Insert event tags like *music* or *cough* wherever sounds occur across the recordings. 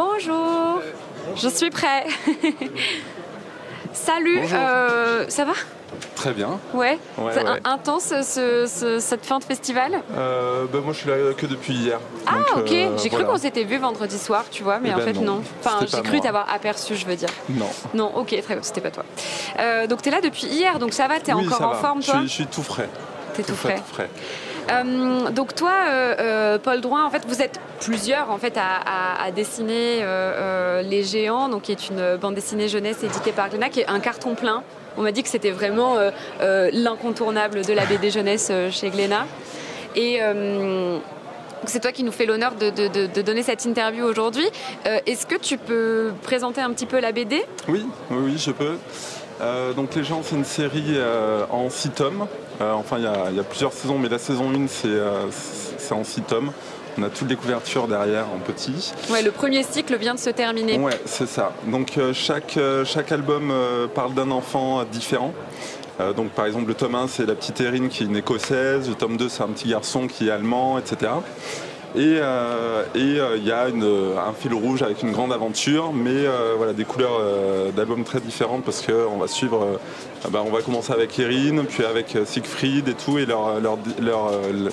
Bonjour, je suis prêt. Salut, euh, ça va? Très bien. Ouais, Ouais, c'est ouais. intense ce- ce- cette fin de festival? Euh, bah, moi, je suis là que depuis hier. Ah Donc, ok, euh, j'ai cru voilà. qu'on s'était vu vendredi soir, tu vois, mais Eh en ben fait non. non, Enfin, j'ai cru t'avoir aperçu, je veux dire. Non. Non, ok, très bien, c'était pas toi. Euh, donc t'es là depuis hier, donc ça va, t'es Oui, encore ça en va. forme je toi? suis, je suis tout frais. T'es tout frais. frais. Tout frais. Euh, donc toi, euh, euh, Paul Drouin, en fait, vous êtes plusieurs en fait à, dessiner Les Géants, donc qui est une bande dessinée jeunesse éditée par Glénat, qui est un carton plein. On m'a dit que c'était vraiment l'incontournable de la BD jeunesse chez Glénat. Et c'est toi qui nous fais l'honneur de, donner cette interview aujourd'hui. Est-ce que tu peux présenter un petit peu la BD Oui, oui, oui, je peux. Donc Les gens, c'est une série en 6 tomes. Euh, enfin, il y, a- il y a plusieurs saisons, mais la saison 1, c'est euh, c'est en 6 tomes. On a toutes les couvertures derrière en petit. Ouais, le premier cycle vient de se terminer. Ouais, c'est ça. Donc euh, chaque, chaque album parle d'un enfant différent. Euh, donc par exemple le tome 1 c'est la petite Erin qui est une écossaise, le tome 2 c'est un petit garçon qui est allemand, etc. Et euh, et, euh, il y a une, un fil rouge avec une grande aventure, mais euh, voilà des couleurs euh, d'albums très différentes parce qu'on va suivre, euh, ah bah, on va commencer avec Erin, puis avec euh, Siegfried et tout, et leur, leur, leur, euh,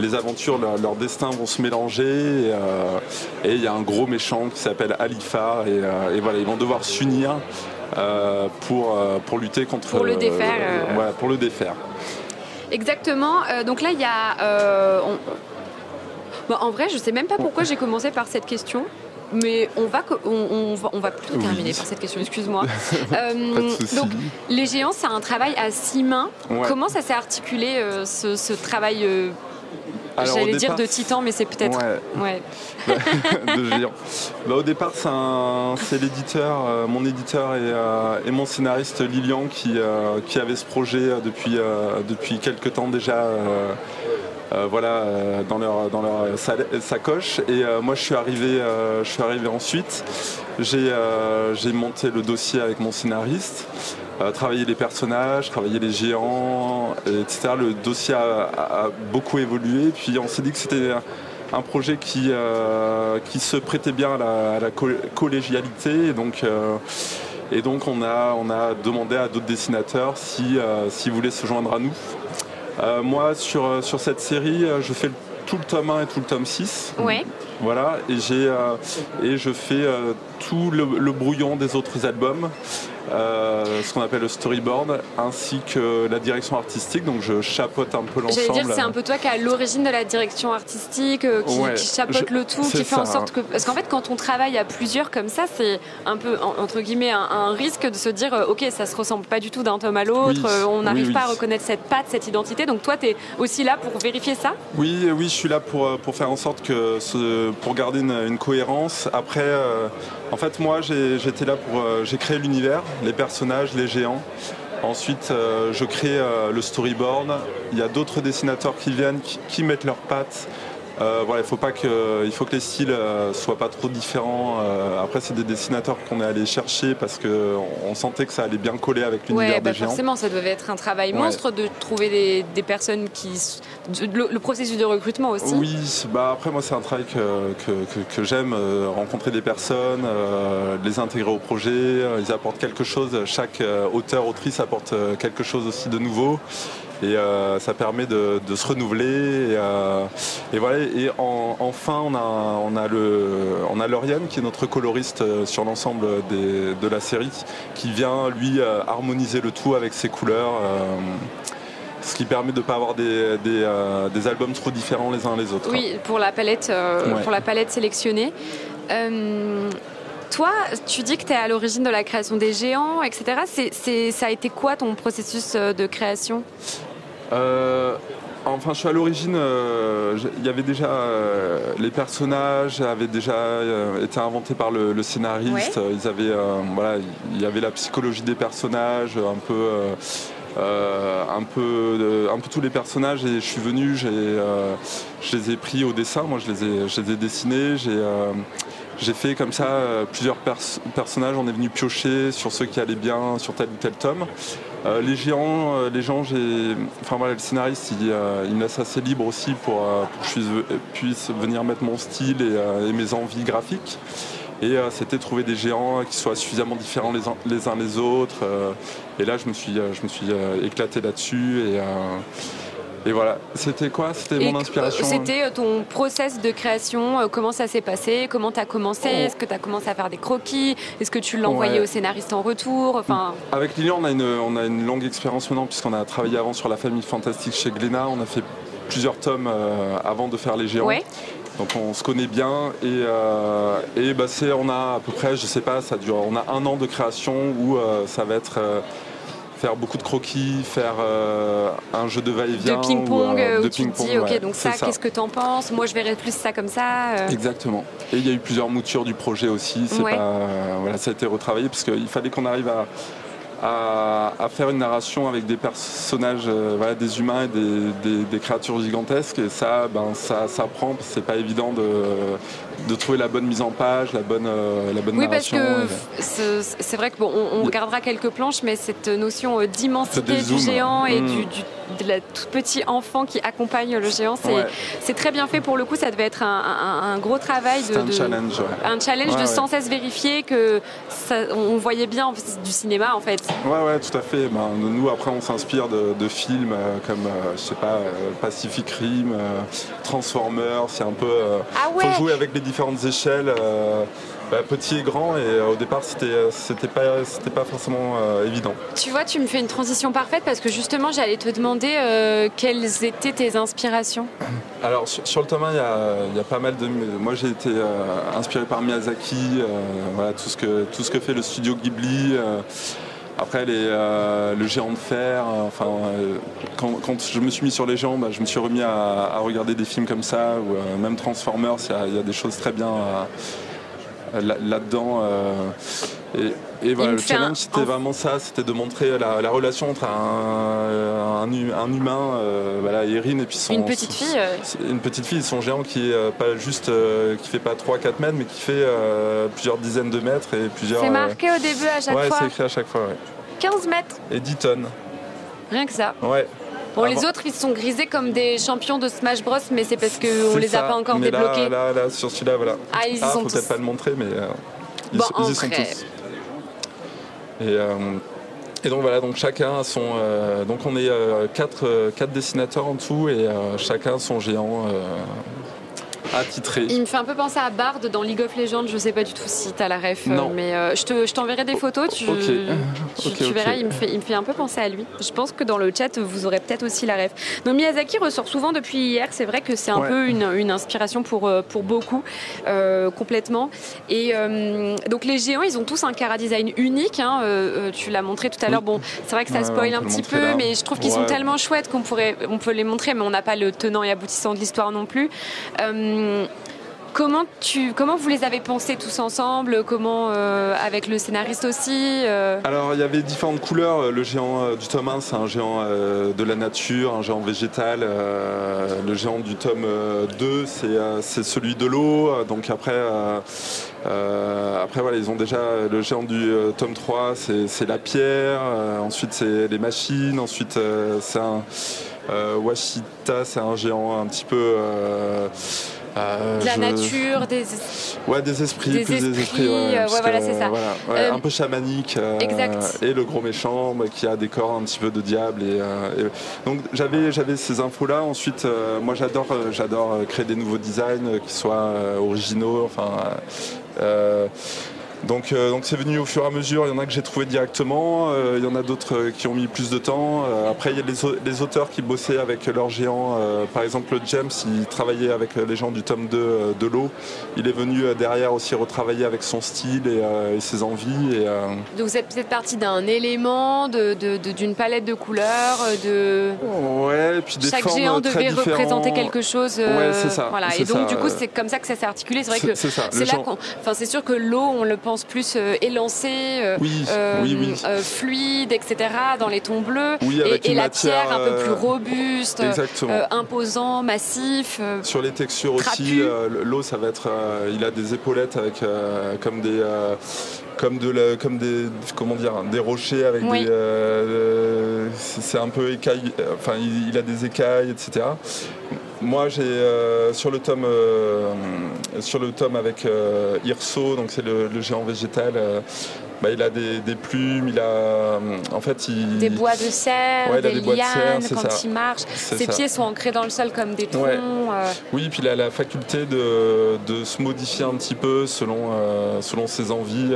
les aventures, leur, leur destin vont se mélanger. Et euh, il y a un gros méchant qui s'appelle Alifa. Et, euh, et voilà, ils vont devoir s'unir euh, pour, euh, pour lutter contre. Pour le défaire, euh, euh. voilà, pour le défaire. Exactement. Euh, donc là, il y a. euh, on- Bon, en vrai, je sais même pas pourquoi j'ai commencé par cette question. Mais on va, co- on, on va, on va plutôt Oui. terminer par cette question, excuse-moi. *laughs* Euh, donc, Les Géants, c'est un travail à six mains. Ouais. Comment ça s'est articulé, euh, ce, ce travail, euh, j'allais dire départ, de titan, mais c'est peut-être... Ouais, *laughs* Ouais. *laughs* de géant. Bah, au départ, c'est un- l'éditeur, euh, mon éditeur et, euh, et mon scénariste Lilian qui, euh, qui avait ce projet depuis, depuis quelques temps déjà. Euh, voilà, euh, dans leur, dans leur sacoche. Et euh, moi, je suis arrivé, je suis arrivé ensuite. J'ai monté le dossier avec mon scénariste, travaillé les personnages, travaillé les géants, et etc. Le dossier a, beaucoup évolué. Puis on s'est dit que c'était un projet qui, qui se prêtait bien à la, à collégialité. Et donc, et donc on, a, on a demandé à d'autres dessinateurs si, s'ils voulaient se joindre à nous. Euh, moi, sur, euh, sur cette série, euh, je fais tout le tome 1 et tout le tome 6. Ouais. Voilà, et, j'ai, euh, et je fais euh, tout le, le brouillon des autres albums, euh, ce qu'on appelle le storyboard, ainsi que la direction artistique. Donc je chapeaute un peu J'allais l'ensemble. dire, c'est un peu toi qui à l'origine de la direction artistique, euh, qui, Ouais, qui chapeaute je- le tout, qui fait en sorte que. Parce qu'en fait, quand on travaille à plusieurs comme ça, c'est un peu, en- entre guillemets, un, un risque de se dire, euh, ok, ça se ressemble pas du tout d'un tome à l'autre, Oui, on n'arrive oui. pas à reconnaître cette patte, cette identité. Donc toi, tu es aussi là pour vérifier ça? Oui, oui, je suis là pour, pour faire en sorte que ce, pour garder une, une cohérence. Après, euh, en fait, moi, j'étais là pour, euh, j'ai créé l'univers, les personnages, les géants. Ensuite, euh, je crée euh, le storyboard. Il y a d'autres dessinateurs qui viennent, qui mettent leurs pattes. Euh, voilà, il faut pas que, il faut que les styles euh, soient pas trop différents. Euh, après, c'est des dessinateurs qu'on est allé chercher parce que on sentait que ça allait bien coller avec l'univers Ouais, bah des géants. forcément, ça devait être un travail Ouais. monstre de trouver des, des personnes qui. le, le processus de recrutement aussi. Oui, bah après moi c'est un travail que, que, que- que j'aime, euh, rencontrer des personnes, euh, les intégrer au projet, ils apportent quelque chose, chaque auteur, autrice apporte quelque chose aussi de nouveau. Et euh, ça permet de, de se renouveler. Et, euh, et voilà. Et en- enfin, on a, on a le, on a Lauriane qui est notre coloriste euh, sur l'ensemble de la série, qui vient lui harmoniser le tout avec ses couleurs. euh, ce qui permet de ne pas avoir des, des, des albums trop différents les uns les autres. Oui, pour la palette, Ouais. pour la palette sélectionnée. Toi, tu dis que tu es à l'origine de la création des géants, etc. C'est, ça a été quoi ton processus de création? Euh, enfin, je suis à l'origine. euh, Il y avait déjà euh, les personnages avaient déjà été inventés par le, le scénariste. Ouais. Ils avaient, euh, voilà, il y avait la psychologie des personnages, un peu. euh, un, peu, un peu tous les personnages et je suis venu, j'ai, euh, je les ai pris au dessin, moi je les ai, je les ai dessinés, j'ai, euh, j'ai fait comme ça euh, plusieurs pers- personnages, on est venu piocher sur ceux qui allaient bien sur tel ou tel tome. Euh, les géants, euh, les gens, j'ai, enfin voilà, le scénariste, il, euh, il me laisse assez libre aussi pour, euh, pour que je puisse, venir mettre mon style et, euh, et mes envies graphiques. Et c'était trouver des géants qui soient suffisamment différents les, les, uns les autres. et là, je me suis, je me suis éclaté là-dessus. Et, et voilà, c'était quoi C'était mon inspiration C'était euh, ton process de création, euh, comment ça s'est passé, comment tu as commencé, oh. est-ce que tu as commencé à faire des croquis, est-ce que tu l'as envoyé au scénariste en retour enfin... Avec Lilian, on a, une, on a une longue expérience maintenant, puisqu'on a travaillé avant sur la famille fantastique chez Glénat, on a fait plusieurs tomes euh, avant de faire Les Géants. Donc on se connaît bien. Et, et bah on a à peu près, je sais pas, ça dure, on a un an de création où ça va être faire beaucoup de croquis, faire euh, un jeu de va-et-vient. De ping-pong, euh, où tu te dis, ok, donc ça, qu'est-ce que tu en penses? Moi, je verrais plus ça comme ça. Euh. Exactement. Et il y a eu plusieurs moutures du projet aussi. C'est pas, voilà, ça a été retravaillé parce qu'il fallait qu'on arrive à, à, faire une narration avec des personnages, voilà, des humains et des, des, créatures gigantesques. Et ça, ben, ça, ça prend, c'est pas évident de, de trouver la bonne mise en page, la bonne, euh, la bonne oui, parce que c'est vrai que bon, on, regardera quelques planches, mais cette notion euh, d'immensité du géant et mm. du, de la tout petit enfant qui accompagne le géant, c'est très bien fait pour le coup. Ça devait être un, gros travail de, un challenge, un challenge de sans cesse vérifier que ça, on voyait bien du cinéma en fait. Ouais, ouais, tout à fait. Ben, nous après, on s'inspire de, films euh, comme je sais pas Pacific Rim, Transformers. C'est un peu. ah ouais. Faut jouer avec les différentes échelles, euh, bah, petit et grand, et euh, au départ c'était euh, c'était pas c'était pas forcément évident. Tu vois, tu me fais une transition parfaite parce que justement j'allais te demander quelles étaient tes inspirations? Alors sur, le tome il y, a, pas mal de. Moi j'ai été inspiré par Miyazaki, voilà tout ce que tout ce que fait le studio Ghibli. Après, les, le géant de fer, enfin, quand, je me suis mis sur les géants, bah, je me suis remis à, regarder des films comme ça, ou même Transformers, il y, a des choses très bien là-dedans. Et, voilà, le challenge, c'était vraiment ça, c'était de montrer la, relation entre un, un, humain, voilà, Erin, et puis son... Une petite fille Une petite fille, son géant qui est pas juste, qui fait pas 3-4 mètres, mais qui fait plusieurs dizaines de mètres et plusieurs... C'est marqué au début à chaque fois Ouais, c'est écrit à chaque fois, 15 mètres Et 10 tonnes. Rien que ça. Ouais. Bon, les autres, ils sont grisés comme des champions de Smash Bros, mais c'est parce qu'on les a pas encore débloqués. Là, là, sur celui-là, voilà. Ah, ils y ah, sont faut peut-être pas le montrer, mais euh, ils, y sont tous. Et, euh, et, donc voilà, donc chacun a son. Euh, donc on est quatre, quatre dessinateurs en tout et chacun son géant il me fait un peu penser à Bard dans League of Legends. Je sais pas du tout si tu as la ref, euh, mais euh, je t'enverrai des photos. Tu, tu, verras, il me, fait, il me fait un peu penser à lui. Je pense que dans le chat, vous aurez peut-être aussi la ref. Donc Miyazaki ressort souvent depuis hier. C'est vrai que c'est un peu une, une, inspiration pour, euh, pour beaucoup, complètement. Et donc les géants, ils ont tous un cara design unique. Hein. tu l'as montré tout à l'heure. Bon, c'est vrai que ça spoil un petit peu, mais je trouve qu'ils sont tellement chouettes qu'on pourrait, on peut les montrer, mais on n'a pas le tenant et aboutissant de l'histoire non plus. Euh, comment, tu, comment vous les avez pensés tous ensemble? Comment euh, avec le scénariste aussi euh? Alors il y avait différentes couleurs. Le géant du tome 1 c'est un géant de la nature, un géant végétal. le géant du tome 2 c'est celui de l'eau. Donc après, après voilà, ils ont déjà le géant du tome 3 c'est la pierre. ensuite c'est les machines. Ensuite c'est un Washita, c'est un géant un petit peu euh, de la nature, des ouais des esprits, des plus esprits, des esprits, ouais, ouais, voilà c'est ça, euh, un peu chamanique. Euh, exact. Et le gros méchant bah, qui a des corps un petit peu de diable et, donc j'avais j'avais ces infos là. Ensuite, moi j'adore j'adore créer des nouveaux designs qui soient originaux, enfin. Donc euh, donc c'est venu au fur et à mesure. Il y en a que j'ai trouvé directement, euh, il y en a d'autres euh, qui ont mis plus de temps. après il y a les, auteurs qui bossaient avec leurs géants. par exemple James, il travaillait avec les gens du tome 2 de l'eau. Il est venu derrière aussi retravailler avec son style et, ses envies. Et, Donc vous êtes peut-être parti d'un élément, d'une palette de couleurs, de. Ouais, et puis des Chaque géant devait représenter quelque chose. Ouais, c'est ça. Voilà. Et donc du coup c'est comme ça que ça s'est articulé. C'est vrai que c'est là Enfin c'est sûr que l'eau on le pense plus euh, élancé, euh, euh, fluide, etc. dans les tons bleus. et, la pierre un peu plus robuste, imposant, massif. Sur les textures aussi, l'eau, ça va être. il a des épaulettes avec comme des comme de comme des comment dire des rochers avec des c'est un peu écaille enfin il, a des écailles etc moi, j'ai sur le tome sur le tome avec Irso, donc c'est le, géant végétal. Bah, il a des, plumes, il a en fait il... des bois de serre, des, lianes quand il marche. Ses pieds sont ancrés dans le sol comme des troncs. Oui, puis il a la faculté de, de, se modifier un petit peu selon selon ses envies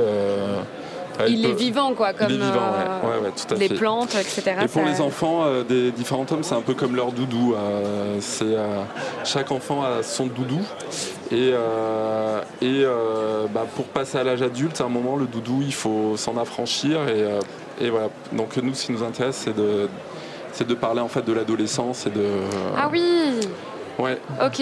il, est vivant, quoi, comme euh, les plantes, etc. Et pour les enfants euh, des différents tomes, c'est un peu comme leur doudou. Euh, c'est chaque enfant a son doudou. Et, et bah, pour passer à l'âge adulte, à un moment, le doudou, il faut s'en affranchir. Et, et, voilà. Donc nous, ce qui nous intéresse, c'est de, c'est de parler en fait de l'adolescence et de. Ah oui. Ouais. Ok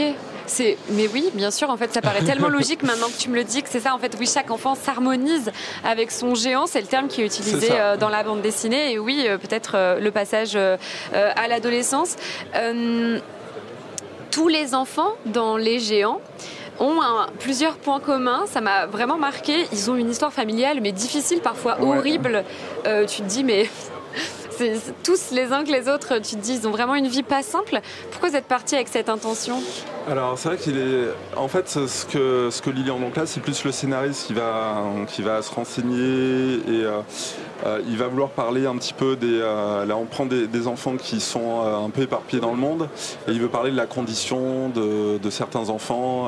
mais oui, bien sûr. En fait, ça paraît tellement logique maintenant que tu me le dis que c'est ça. En fait, oui, chaque enfant s'harmonise avec son géant. C'est le terme qui est utilisé euh, dans la bande dessinée. Et oui, euh, peut-être euh, le passage à l'adolescence. tous les enfants dans les géants ont plusieurs points communs. Ça m'a vraiment marqué. Ils ont une histoire familiale, mais difficile, parfois horrible. tu te dis, mais tous les uns que les autres, tu te dis, ils ont vraiment une vie pas simple. Pourquoi vous êtes parti avec cette intention? Alors c'est vrai qu'il est. En fait, ce que, ce que Lilian donc là, c'est plus le scénariste qui va, qui va se renseigner et euh, euh, il va vouloir parler un petit peu des. Euh, là, on prend des, enfants qui sont un peu éparpillés dans le monde et il veut parler de la condition de, certains enfants.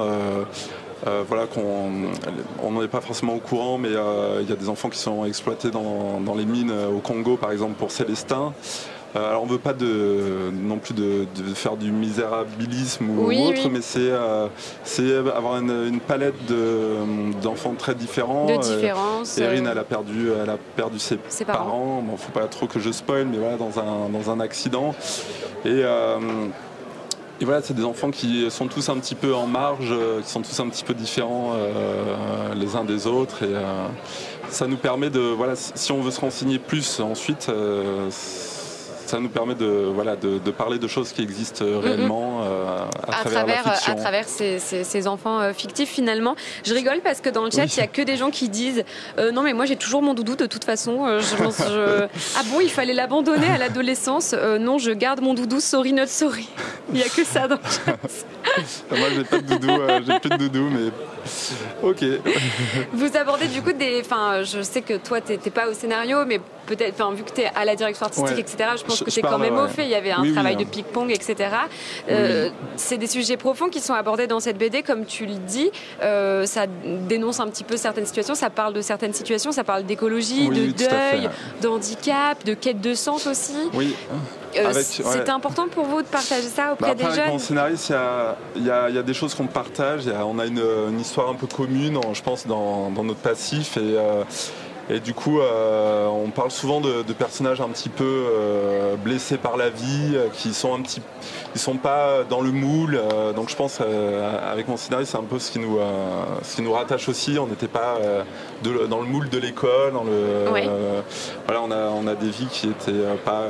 Voilà qu'on n'en est pas forcément au courant, mais il y a des enfants qui sont exploités dans, dans les mines au Congo, par exemple pour Célestin. Euh, alors on veut pas de, non plus de, faire du misérabilisme ou autre, mais c'est euh, avoir une, palette d'enfants très différents. De. Erin, elle a perdu, elle a perdu ses, parents. Bon, faut pas trop que je spoil, mais voilà, dans un, dans un accident. Et et voilà, c'est des enfants qui sont tous un petit peu en marge, qui sont tous un petit peu différents les uns des autres. Et ça nous permet de, voilà, si on veut se renseigner plus ensuite, ça nous permet de, voilà, de, parler de choses qui existent euh, réellement euh, à, travers, la fiction. À travers ces, enfants euh, fictifs finalement. Je rigole parce que dans le chat, il n'y a que des gens qui disent Non, mais moi j'ai toujours mon doudou de toute façon. Je, *laughs* ah bon, il fallait l'abandonner à l'adolescence? Non, je garde mon doudou, sorry not sorry. *laughs* Il n'y a que ça dans le chat. Moi j'ai pas de doudou, j'ai plus de doudou, mais ok. Vous abordez du coup des. Enfin, je sais que toi, tu n'étais pas au scénario, mais peut-être, enfin, vu que tu es à la direction artistique, etc., je pense que tu es quand même au fait. Il y avait un travail de ping-pong, etc. Euh, c'est des sujets profonds qui sont abordés dans cette BD, comme tu le dis. Euh, ça dénonce un petit peu certaines situations, ça parle de certaines situations, ça parle d'écologie, de deuil, d'handicap, de quête de sens aussi. Oui. Euh, C'était important pour vous de partager ça auprès bah, des jeunes Avec mon scénariste, il y, a, des choses qu'on partage. on a une, histoire un peu commune, je pense, dans, notre passif. Et, et du coup, euh, on parle souvent de, personnages un petit peu euh, blessés par la vie, euh, qui sont un petit, ils sont pas dans le moule. donc je pense, avec mon scénariste, c'est un peu ce qui nous, ce qui nous rattache aussi. On n'était pas dans le moule de l'école. voilà, on a, on a des vies qui étaient pas,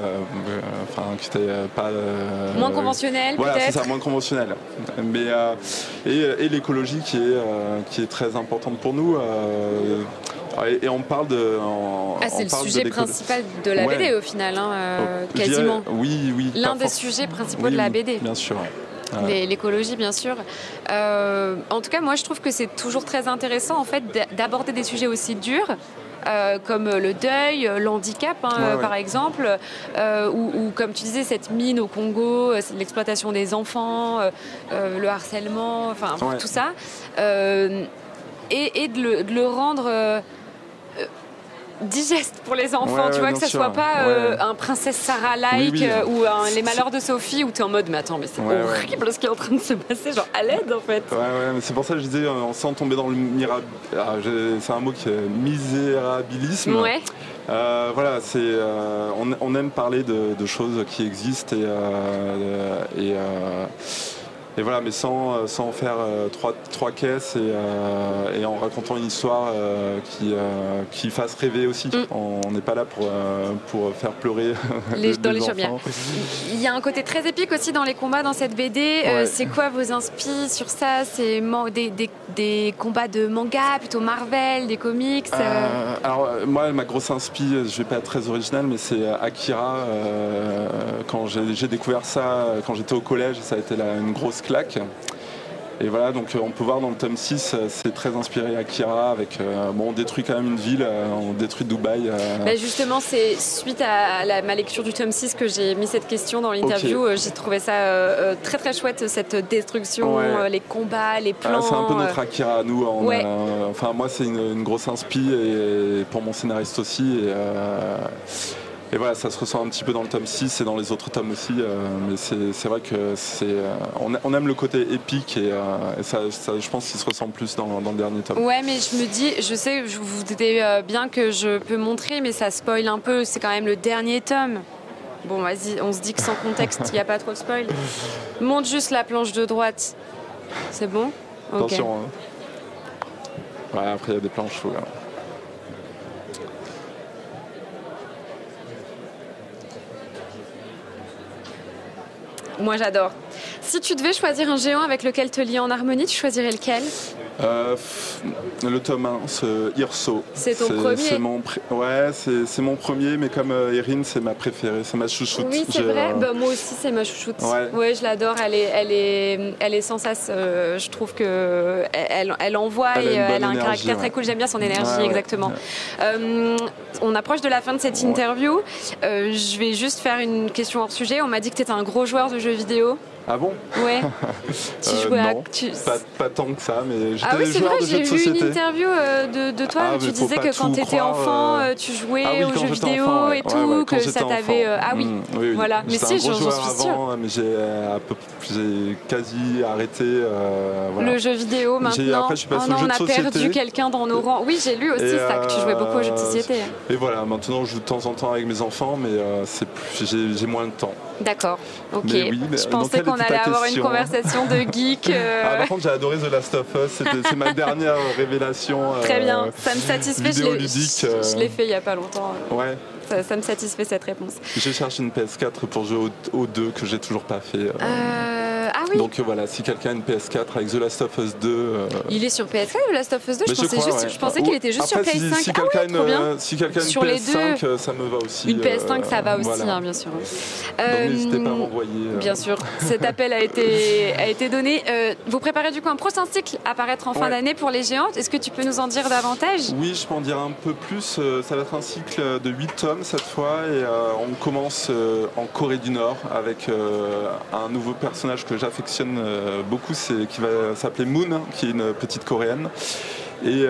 enfin, qui étaient pas moins conventionnelles. Voilà, c'est ça, moins conventionnelles. Mais et, l'écologie qui est, qui est très importante pour nous. Et, on parle de. ah, c'est le sujet principal de la BD au final, hein, euh, quasiment. Oui, oui. L'un des sujets principaux de la BD. Bien sûr. L'écologie, bien sûr. Euh, en tout cas, moi, je trouve que c'est toujours très intéressant, en fait, d'aborder des sujets aussi durs. Euh, comme le deuil, l'handicap, hein, par exemple, ou, comme tu disais, cette mine au Congo, l'exploitation des enfants, le harcèlement, enfin tout ça, et, de, le, rendre digeste pour les enfants, tu vois, que ça soit pas euh, un princesse Sarah-like euh, ou les malheurs de Sophie où tu es en mode, mais attends, mais c'est horrible ce qui est en train de se passer, genre à l'aide en fait. Ouais, ouais, mais c'est pour ça que je disais, euh, sans tomber dans le miracle, ah, c'est un mot qui est misérabilisme. Ouais. voilà, c'est on, aime parler de, choses qui existent et, et et voilà, mais sans, sans faire trois, trois caisses et, et, en racontant une histoire qui, qui fasse rêver aussi. Mm. On n'est pas là pour, pour faire pleurer *laughs* les, dans les. Il y a un côté très épique aussi dans les combats dans cette BD. c'est quoi vos inspi sur ça? C'est des, des, des, combats de manga, plutôt Marvel, des comics Alors moi, ma grosse inspi, je vais pas être très original, mais c'est Akira. quand j'ai découvert ça, quand j'étais au collège, ça a été une grosse claque. Et voilà, donc euh, on peut voir dans le tome 6, euh, c'est très inspiré Akira avec euh, bon, on détruit quand même une ville, on détruit Dubaï. Bah, justement, c'est suite à la, ma lecture du tome 6 que j'ai mis cette question dans l'interview. J'ai trouvé ça très très chouette cette destruction, les combats, les ah, plans. c'est un peu notre Akira à nous. enfin moi c'est une, grosse inspi et pour mon scénariste aussi. Et, et voilà, ça se ressent un petit peu dans le tome 6 et dans les autres tomes aussi. Euh, mais c'est vrai que c'est euh, on, aime le côté épique et, euh, ça, je pense qu'il se ressent plus dans, le dernier tome. Ouais, mais je me dis, je sais, je vous dites bien que je peux montrer, mais ça spoil un peu. C'est quand même le dernier tome. Bon, vas-y, on se dit que sans contexte, il n'y a pas trop de spoil. Monte juste la planche de droite. C'est bon? Attention. Hein. Ouais, après, il y a des planches. Moi j'adore. Si tu devais choisir un géant avec lequel te lier en harmonie, tu choisirais lequel? Euh, le tome 1, ce Hirso. C'est ton premier mon Ouais, c'est mon premier, mais comme euh, Erin, c'est ma préférée, c'est ma chouchoute. Oui, c'est vrai. Euh, bah, moi aussi, c'est ma chouchoute. Ouais, je l'adore. Elle est, elle, est, elle est sans cesse. je trouve que elle, elle envoie et elle a un caractère très cool. J'aime bien son énergie, exactement. on approche de la fin de cette interview. je vais juste faire une question hors sujet. On m'a dit que tu étais un gros joueur de jeux vidéo. Ah bon? Ouais. *laughs* tu euh, jouais à... pas, pas, tant que ça, mais j'étais ah oui, joueur vrai. J'ai vu une interview euh, de, de, toi ah, où tu disais que quand tu étais enfant, euh, tu jouais ah, oui, aux jeux vidéo enfant, et tout, ouais, ouais, que ça t'avait. Ah oui, mmh, oui, oui. voilà. Mais si, j'en suis sûr. Mais j'ai quasi arrêté. Le jeu vidéo maintenant. Après, je suis passé oh non, on a perdu quelqu'un dans nos rangs. Oui, j'ai lu aussi ça, que tu jouais beaucoup aux jeux de société. Et voilà, maintenant je joue de temps en temps avec mes enfants, mais j'ai moins de temps. D'accord, ok. je pensais qu'on allait avoir une conversation de geek. Euh. *laughs* Ah, par contre, j'ai adoré The Last of Us, c'est ma dernière révélation. Très bien, euh, ça me satisfait. Je l'ai euh. fait il n'y a pas longtemps. Ouais. Ça, me satisfait cette réponse. Je cherche une PS4 pour jouer au, 2 que j'ai toujours pas fait. Ah oui Donc voilà, si quelqu'un a une PS4 avec The Last of Us 2. Il est sur PS4 The Last of Us 2 Je pensais, je pensais qu'il était juste sur PS5. Si, quelqu'un a une, si quelqu'un a une PS5, ça me va aussi. Une PS5, ça va aussi, hein, bien sûr. n'hésitez pas à m'envoyer. Bien sûr, cet appel a été, a été donné. vous préparez du coup un prochain cycle à paraître en fin d'année pour les géantes. Est-ce que tu peux nous en dire davantage? Oui, je peux en dire un peu plus. Ça va être un cycle de 8 tomes cette fois et euh, on commence euh, en Corée du Nord avec euh, un nouveau personnage que j'affectionne beaucoup, c'est qui va s'appeler Moon, qui est une petite coréenne. Et,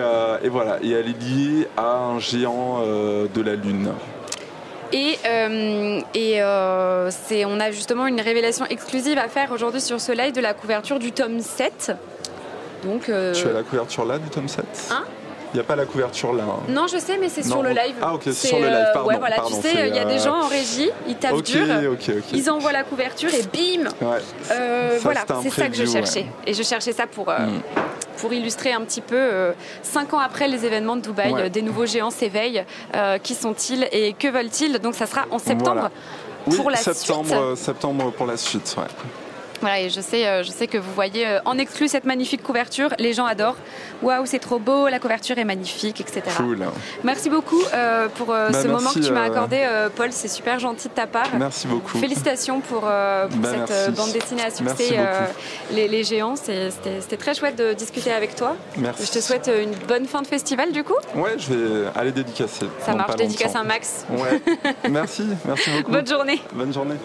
voilà, et elle est liée à un géant de la Lune. Et, et on a justement une révélation exclusive à faire aujourd'hui sur ce live de la couverture du tome 7. Donc, Tu as la couverture là du tome 7 Hein? Il n'y a pas la couverture là. Hein. Non, je sais, mais c'est sur le live. Ah, ok, c'est sur le live. Euh, pardon, ouais, voilà, tu sais, il y a des euh, gens en régie, ils tapent dur, ils envoient la couverture et bim ouais. euh, Voilà, c'est ça que je cherchais. Et je cherchais ça pour. Mm. Pour illustrer un petit peu, cinq ans après les événements de Dubaï, des nouveaux géants s'éveillent. qui sont-ils et que veulent-ils? Donc ça sera en septembre pour la septembre, suite. Septembre pour la suite, ouais. Voilà, et je sais, euh, je sais que vous voyez euh, en exclu cette magnifique couverture. Les gens adorent. Waouh, c'est trop beau, la couverture est magnifique, etc. Cool. Merci beaucoup euh, pour bah, ce moment que tu m'as accordé, Paul. C'est super gentil de ta part. Merci beaucoup. Félicitations pour, bah, cette bande dessinée à succès, les, les, Géants. C'était très chouette de discuter avec toi. Merci. Je te souhaite une bonne fin de festival, du coup. Ouais, je vais aller dédicacer. Ça marche, dédicace un max. Ouais. merci, merci *laughs* beaucoup. Bonne journée. Bonne journée.